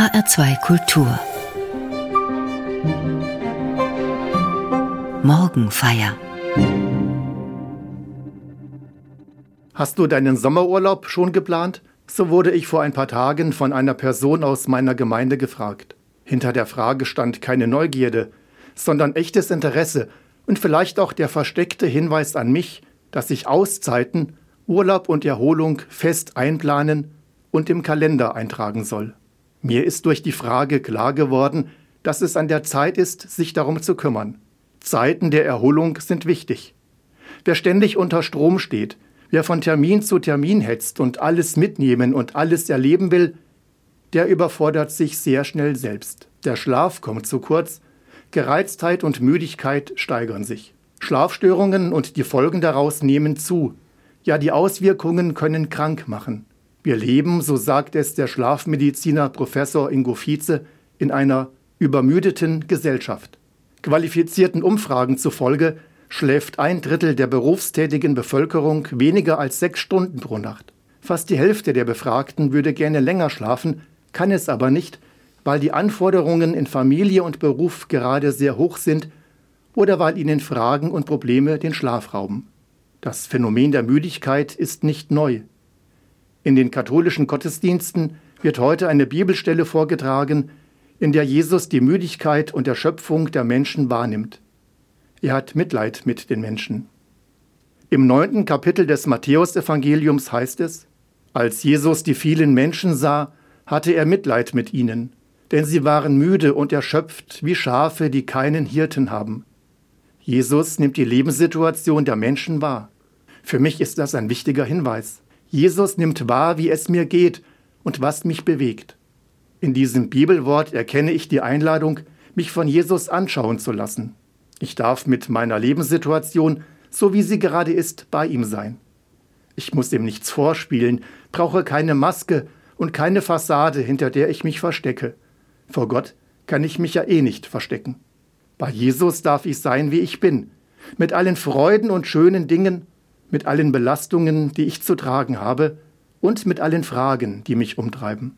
HR2 Kultur Morgenfeier Hast du deinen Sommerurlaub schon geplant? So wurde ich vor ein paar Tagen von einer Person aus meiner Gemeinde gefragt. Hinter der Frage stand keine Neugierde, sondern echtes Interesse und vielleicht auch der versteckte Hinweis an mich, dass ich Auszeiten, Urlaub und Erholung fest einplanen und im Kalender eintragen soll. Mir ist durch die Frage klar geworden, dass es an der Zeit ist, sich darum zu kümmern. Zeiten der Erholung sind wichtig. Wer ständig unter Strom steht, wer von Termin zu Termin hetzt und alles mitnehmen und alles erleben will, der überfordert sich sehr schnell selbst. Der Schlaf kommt zu kurz, Gereiztheit und Müdigkeit steigern sich. Schlafstörungen und die Folgen daraus nehmen zu. Ja, die Auswirkungen können krank machen. Wir leben, so sagt es der Schlafmediziner Professor Ingo Vize, in einer übermüdeten Gesellschaft. Qualifizierten Umfragen zufolge schläft ein Drittel der berufstätigen Bevölkerung weniger als sechs Stunden pro Nacht. Fast die Hälfte der Befragten würde gerne länger schlafen, kann es aber nicht, weil die Anforderungen in Familie und Beruf gerade sehr hoch sind oder weil ihnen Fragen und Probleme den Schlaf rauben. Das Phänomen der Müdigkeit ist nicht neu. In den katholischen Gottesdiensten wird heute eine Bibelstelle vorgetragen, in der Jesus die Müdigkeit und Erschöpfung der Menschen wahrnimmt. Er hat Mitleid mit den Menschen. Im neunten Kapitel des Matthäusevangeliums heißt es, als Jesus die vielen Menschen sah, hatte er Mitleid mit ihnen, denn sie waren müde und erschöpft wie Schafe, die keinen Hirten haben. Jesus nimmt die Lebenssituation der Menschen wahr. Für mich ist das ein wichtiger Hinweis. Jesus nimmt wahr, wie es mir geht und was mich bewegt. In diesem Bibelwort erkenne ich die Einladung, mich von Jesus anschauen zu lassen. Ich darf mit meiner Lebenssituation, so wie sie gerade ist, bei ihm sein. Ich muss ihm nichts vorspielen, brauche keine Maske und keine Fassade, hinter der ich mich verstecke. Vor Gott kann ich mich ja eh nicht verstecken. Bei Jesus darf ich sein, wie ich bin, mit allen Freuden und schönen Dingen, mit allen Belastungen, die ich zu tragen habe, und mit allen Fragen, die mich umtreiben.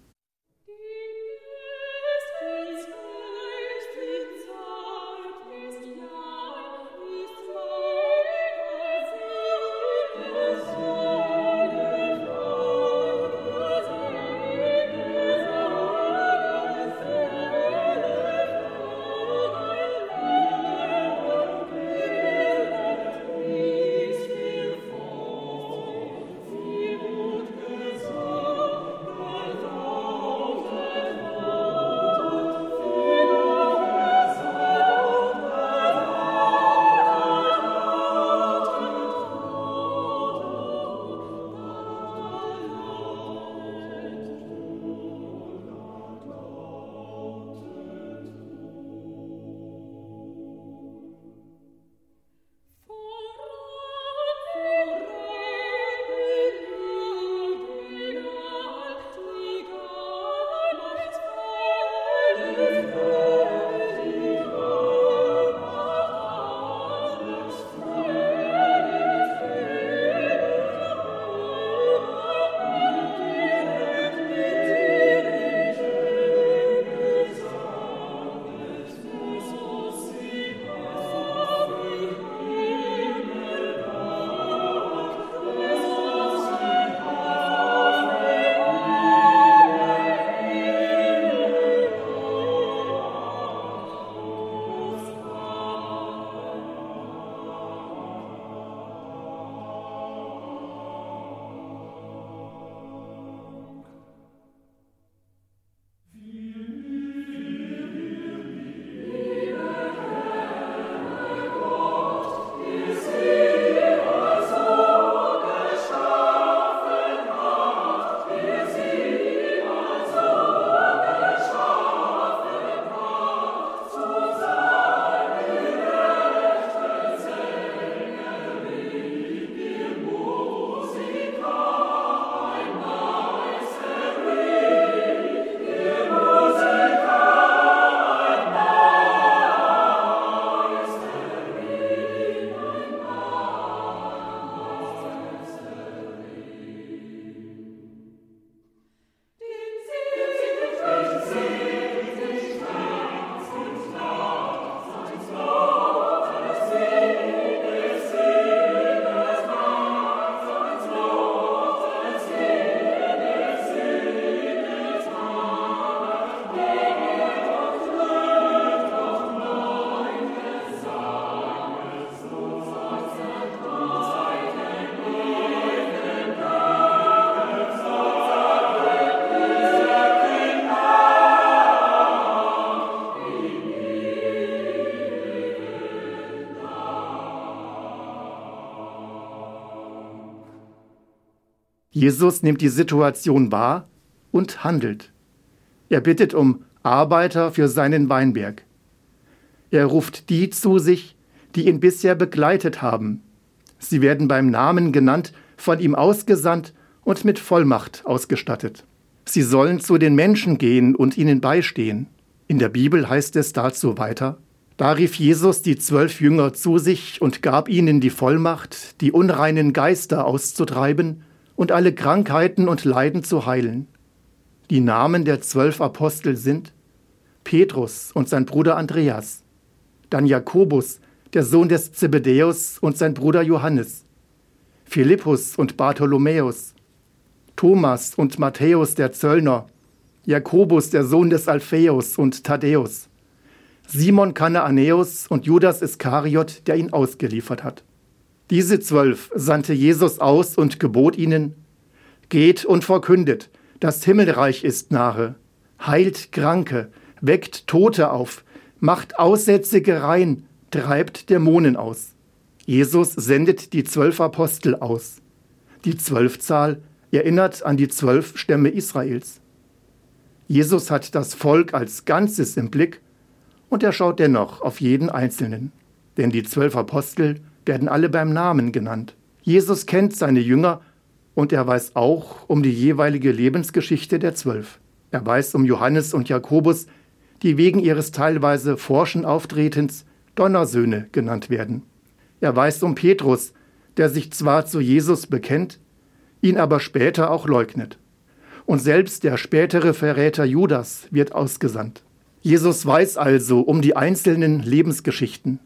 Jesus nimmt die Situation wahr und handelt. Er bittet um Arbeiter für seinen Weinberg. Er ruft die zu sich, die ihn bisher begleitet haben. Sie werden beim Namen genannt, von ihm ausgesandt und mit Vollmacht ausgestattet. Sie sollen zu den Menschen gehen und ihnen beistehen. In der Bibel heißt es dazu weiter, da rief Jesus die zwölf Jünger zu sich und gab ihnen die Vollmacht, die unreinen Geister auszutreiben und alle Krankheiten und Leiden zu heilen. Die Namen der zwölf Apostel sind Petrus und sein Bruder Andreas, dann Jakobus, der Sohn des Zebedäus und sein Bruder Johannes, Philippus und Bartholomäus, Thomas und Matthäus der Zöllner, Jakobus der Sohn des Alpheus und Thaddäus, Simon Kanaanäus und Judas Iskariot, der ihn ausgeliefert hat. Diese zwölf sandte Jesus aus und gebot ihnen, Geht und verkündet, das Himmelreich ist nahe, heilt Kranke, weckt Tote auf, macht Aussätzige rein, treibt Dämonen aus. Jesus sendet die zwölf Apostel aus. Die Zwölfzahl erinnert an die zwölf Stämme Israels. Jesus hat das Volk als Ganzes im Blick und er schaut dennoch auf jeden Einzelnen. Denn die zwölf Apostel werden alle beim Namen genannt. Jesus kennt seine Jünger und er weiß auch um die jeweilige Lebensgeschichte der Zwölf. Er weiß um Johannes und Jakobus, die wegen ihres teilweise forschen Auftretens Donnersöhne genannt werden. Er weiß um Petrus, der sich zwar zu Jesus bekennt, ihn aber später auch leugnet. Und selbst der spätere Verräter Judas wird ausgesandt. Jesus weiß also um die einzelnen Lebensgeschichten.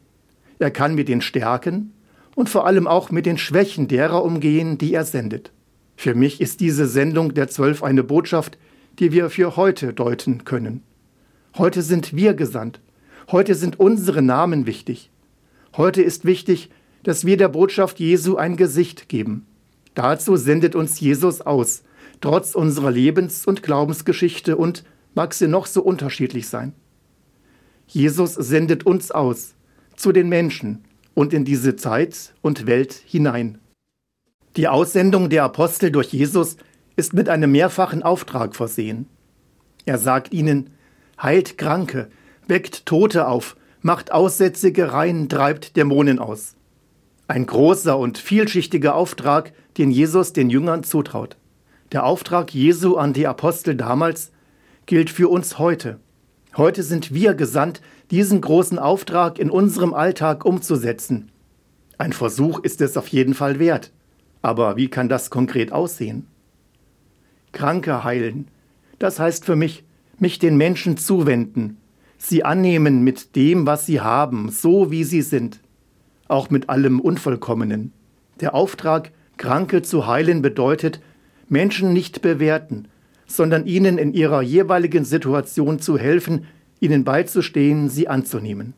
Er kann mit den Stärken und vor allem auch mit den Schwächen derer umgehen, die er sendet. Für mich ist diese Sendung der Zwölf eine Botschaft, die wir für heute deuten können. Heute sind wir gesandt. Heute sind unsere Namen wichtig. Heute ist wichtig, dass wir der Botschaft Jesu ein Gesicht geben. Dazu sendet uns Jesus aus, trotz unserer Lebens- und Glaubensgeschichte und mag sie noch so unterschiedlich sein. Jesus sendet uns aus, zu den Menschen und in diese Zeit und Welt hinein. Die Aussendung der Apostel durch Jesus ist mit einem mehrfachen Auftrag versehen. Er sagt ihnen, heilt Kranke, weckt Tote auf, macht Aussätzige rein, treibt Dämonen aus. Ein großer und vielschichtiger Auftrag, den Jesus den Jüngern zutraut. Der Auftrag Jesu an die Apostel damals gilt für uns heute. Heute sind wir gesandt, diesen großen Auftrag in unserem Alltag umzusetzen. Ein Versuch ist es auf jeden Fall wert. Aber wie kann das konkret aussehen? Kranke heilen. Das heißt für mich, mich den Menschen zuwenden, sie annehmen mit dem, was sie haben, so wie sie sind, auch mit allem Unvollkommenen. Der Auftrag, Kranke zu heilen, bedeutet, Menschen nicht bewerten, sondern ihnen in ihrer jeweiligen Situation zu helfen, ihnen beizustehen, sie anzunehmen.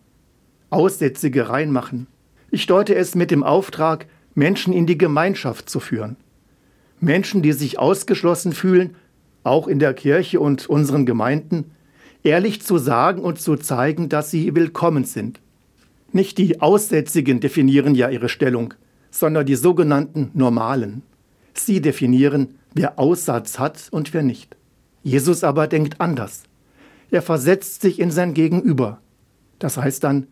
Aussätzige reinmachen. Ich deute es mit dem Auftrag, Menschen in die Gemeinschaft zu führen. Menschen, die sich ausgeschlossen fühlen, auch in der Kirche und unseren Gemeinden, ehrlich zu sagen und zu zeigen, dass sie willkommen sind. Nicht die Aussätzigen definieren ja ihre Stellung, sondern die sogenannten Normalen. Sie definieren, wer Aussatz hat und wer nicht. Jesus aber denkt anders. Er versetzt sich in sein Gegenüber. Das heißt dann,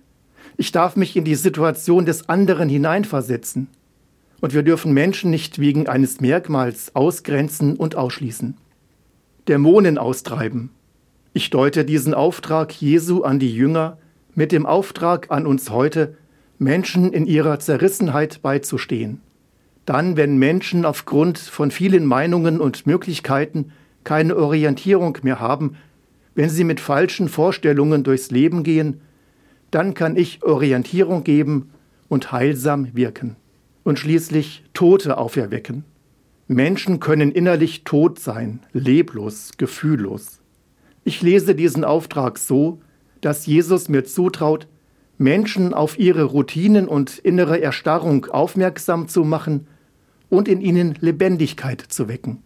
ich darf mich in die Situation des anderen hineinversetzen. Und wir dürfen Menschen nicht wegen eines Merkmals ausgrenzen und ausschließen. Dämonen austreiben. Ich deute diesen Auftrag Jesu an die Jünger mit dem Auftrag an uns heute, Menschen in ihrer Zerrissenheit beizustehen. Dann, wenn Menschen aufgrund von vielen Meinungen und Möglichkeiten keine Orientierung mehr haben, wenn sie mit falschen Vorstellungen durchs Leben gehen, dann kann ich Orientierung geben und heilsam wirken. Und schließlich Tote auferwecken. Menschen können innerlich tot sein, leblos, gefühllos. Ich lese diesen Auftrag so, dass Jesus mir zutraut, Menschen auf ihre Routinen und innere Erstarrung aufmerksam zu machen und in ihnen Lebendigkeit zu wecken.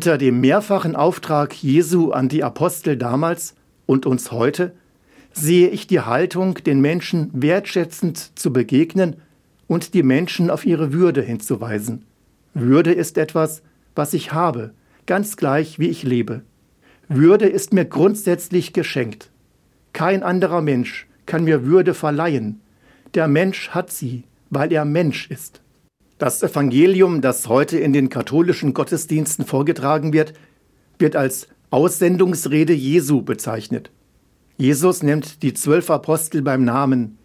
Hinter dem mehrfachen Auftrag Jesu an die Apostel damals und uns heute sehe ich die Haltung, den Menschen wertschätzend zu begegnen und die Menschen auf ihre Würde hinzuweisen. Würde ist etwas, was ich habe, ganz gleich wie ich lebe. Würde ist mir grundsätzlich geschenkt. Kein anderer Mensch kann mir Würde verleihen. Der Mensch hat sie, weil er Mensch ist. Das Evangelium, das heute in den katholischen Gottesdiensten vorgetragen wird, wird als Aussendungsrede Jesu bezeichnet. Jesus nennt die zwölf Apostel beim Namen.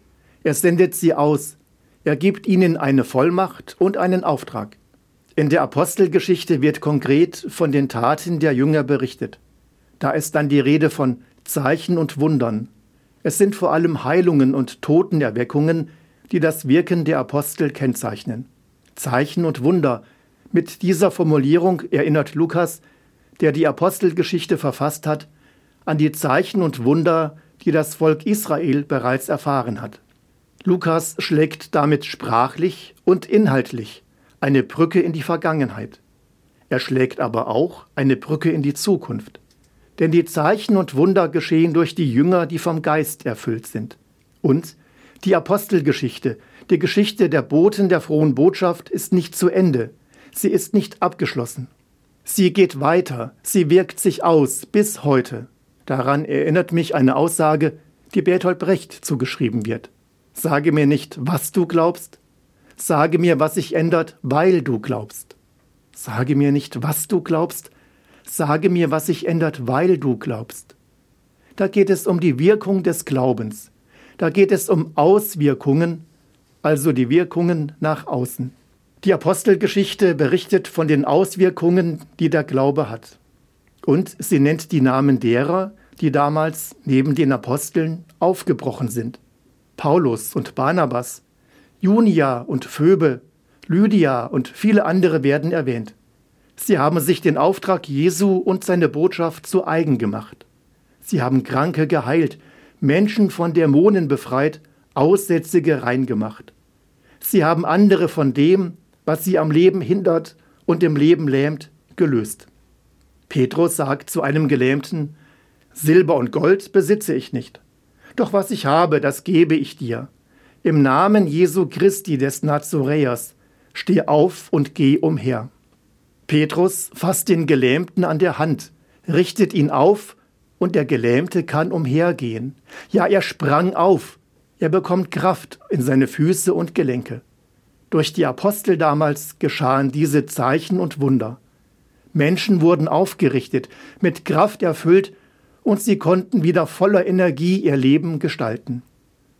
Er sendet sie aus. Er gibt ihnen eine Vollmacht und einen Auftrag. In der Apostelgeschichte wird konkret von den Taten der Jünger berichtet. Da ist dann die Rede von Zeichen und Wundern. Es sind vor allem Heilungen und Totenerweckungen, die das Wirken der Apostel kennzeichnen. Zeichen und Wunder. Mit dieser Formulierung erinnert Lukas, der die Apostelgeschichte verfasst hat, an die Zeichen und Wunder, die das Volk Israel bereits erfahren hat. Lukas schlägt damit sprachlich und inhaltlich eine Brücke in die Vergangenheit. Er schlägt aber auch eine Brücke in die Zukunft. Denn die Zeichen und Wunder geschehen durch die Jünger, die vom Geist erfüllt sind. Und die Apostelgeschichte, die Geschichte der Boten der frohen Botschaft ist nicht zu Ende. Sie ist nicht abgeschlossen. Sie geht weiter, sie wirkt sich aus bis heute. Daran erinnert mich eine Aussage, die Bertolt Brecht zugeschrieben wird. Sage mir nicht, was du glaubst, sage mir, was sich ändert, weil du glaubst. Sage mir nicht, was du glaubst, sage mir, was sich ändert, weil du glaubst. Da geht es um die Wirkung des Glaubens. Da geht es um Auswirkungen, also die Wirkungen nach außen. Die Apostelgeschichte berichtet von den Auswirkungen, die der Glaube hat. Und sie nennt die Namen derer, die damals neben den Aposteln aufgebrochen sind. Paulus und Barnabas, Junia und Phoebe, Lydia und viele andere werden erwähnt. Sie haben sich den Auftrag Jesu und seine Botschaft zu eigen gemacht. Sie haben Kranke geheilt, Menschen von Dämonen befreit, Aussätzige reingemacht. Sie haben andere von dem, was sie am Leben hindert und im Leben lähmt, gelöst. Petrus sagt zu einem Gelähmten, Silber und Gold besitze ich nicht, doch was ich habe, das gebe ich dir. Im Namen Jesu Christi des Nazoräers, steh auf und geh umher. Petrus fasst den Gelähmten an der Hand, richtet ihn auf und der Gelähmte kann umhergehen. Ja, er sprang auf. Er bekommt Kraft in seine Füße und Gelenke. Durch die Apostel damals geschahen diese Zeichen und Wunder. Menschen wurden aufgerichtet, mit Kraft erfüllt, und sie konnten wieder voller Energie ihr Leben gestalten.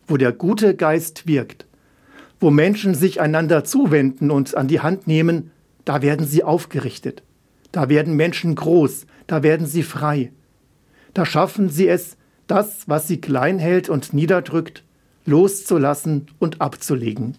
Wo der gute Geist wirkt, wo Menschen sich einander zuwenden und an die Hand nehmen, da werden sie aufgerichtet. Da werden Menschen groß, da werden sie frei da schaffen sie es, das, was sie klein hält und niederdrückt, loszulassen und abzulegen.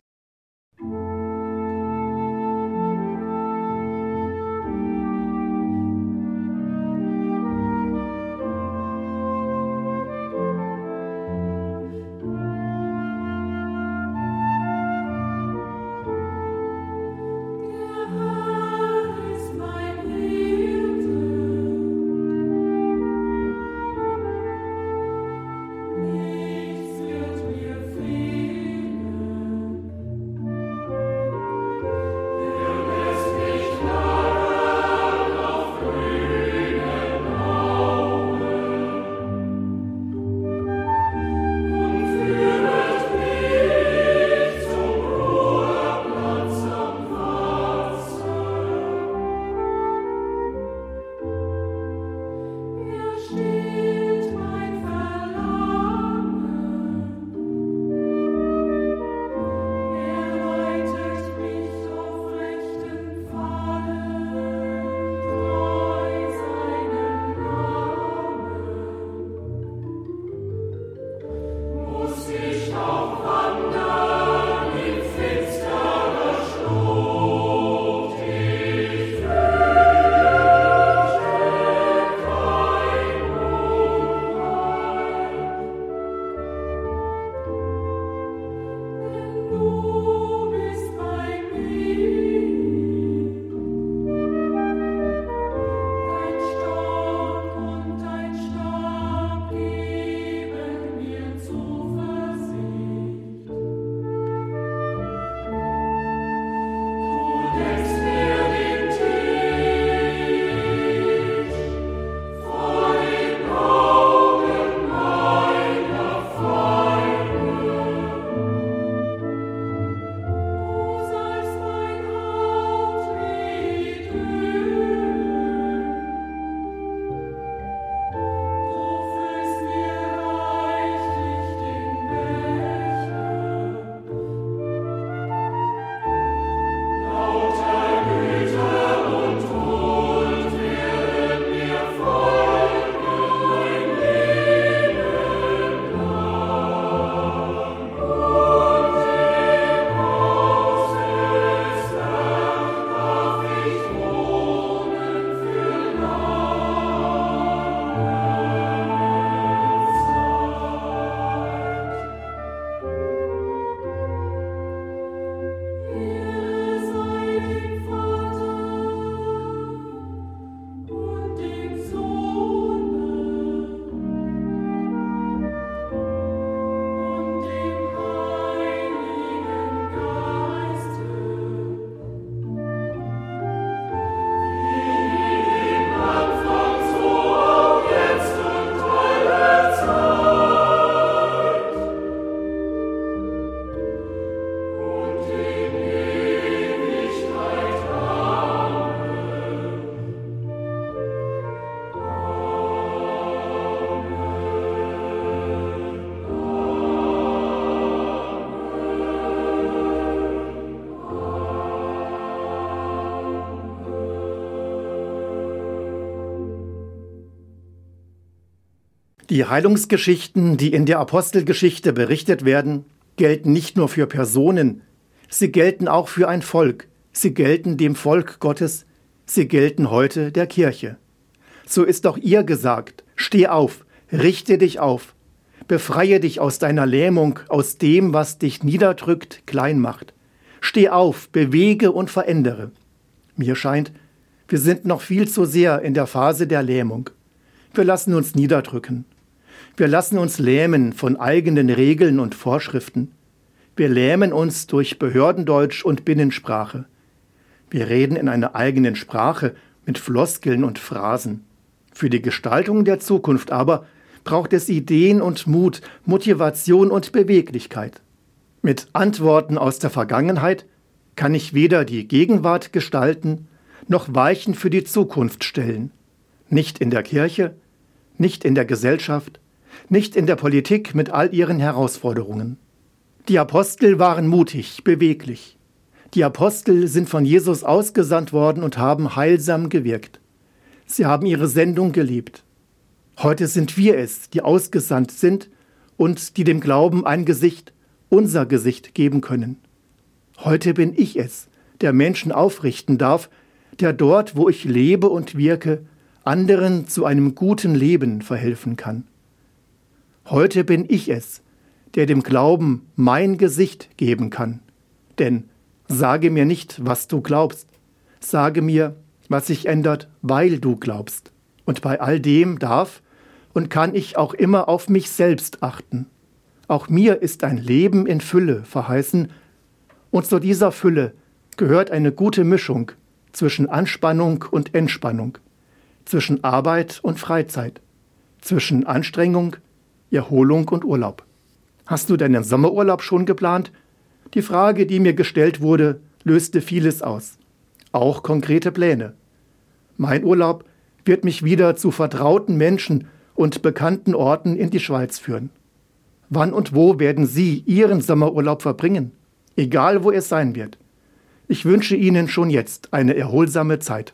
Die Heilungsgeschichten, die in der Apostelgeschichte berichtet werden, gelten nicht nur für Personen, sie gelten auch für ein Volk, sie gelten dem Volk Gottes, sie gelten heute der Kirche. So ist auch ihr gesagt, steh auf, richte dich auf, befreie dich aus deiner Lähmung, aus dem, was dich niederdrückt, klein macht. Steh auf, bewege und verändere. Mir scheint, wir sind noch viel zu sehr in der Phase der Lähmung. Wir lassen uns niederdrücken. Wir lassen uns lähmen von eigenen Regeln und Vorschriften. Wir lähmen uns durch Behördendeutsch und Binnensprache. Wir reden in einer eigenen Sprache mit Floskeln und Phrasen. Für die Gestaltung der Zukunft aber braucht es Ideen und Mut, Motivation und Beweglichkeit. Mit Antworten aus der Vergangenheit kann ich weder die Gegenwart gestalten, noch Weichen für die Zukunft stellen. Nicht in der Kirche, nicht in der Gesellschaft, nicht in der Politik mit all ihren Herausforderungen. Die Apostel waren mutig, beweglich. Die Apostel sind von Jesus ausgesandt worden und haben heilsam gewirkt. Sie haben ihre Sendung gelebt. Heute sind wir es, die ausgesandt sind und die dem Glauben ein Gesicht, unser Gesicht geben können. Heute bin ich es, der Menschen aufrichten darf, der dort, wo ich lebe und wirke, anderen zu einem guten Leben verhelfen kann. Heute bin ich es, der dem Glauben mein Gesicht geben kann. Denn sage mir nicht, was du glaubst, sage mir, was sich ändert, weil du glaubst. Und bei all dem darf und kann ich auch immer auf mich selbst achten. Auch mir ist ein Leben in Fülle verheißen, und zu dieser Fülle gehört eine gute Mischung zwischen Anspannung und Entspannung, zwischen Arbeit und Freizeit, zwischen Anstrengung Erholung und Urlaub. Hast du deinen Sommerurlaub schon geplant? Die Frage, die mir gestellt wurde, löste vieles aus. Auch konkrete Pläne. Mein Urlaub wird mich wieder zu vertrauten Menschen und bekannten Orten in die Schweiz führen. Wann und wo werden Sie Ihren Sommerurlaub verbringen? Egal wo es sein wird. Ich wünsche Ihnen schon jetzt eine erholsame Zeit.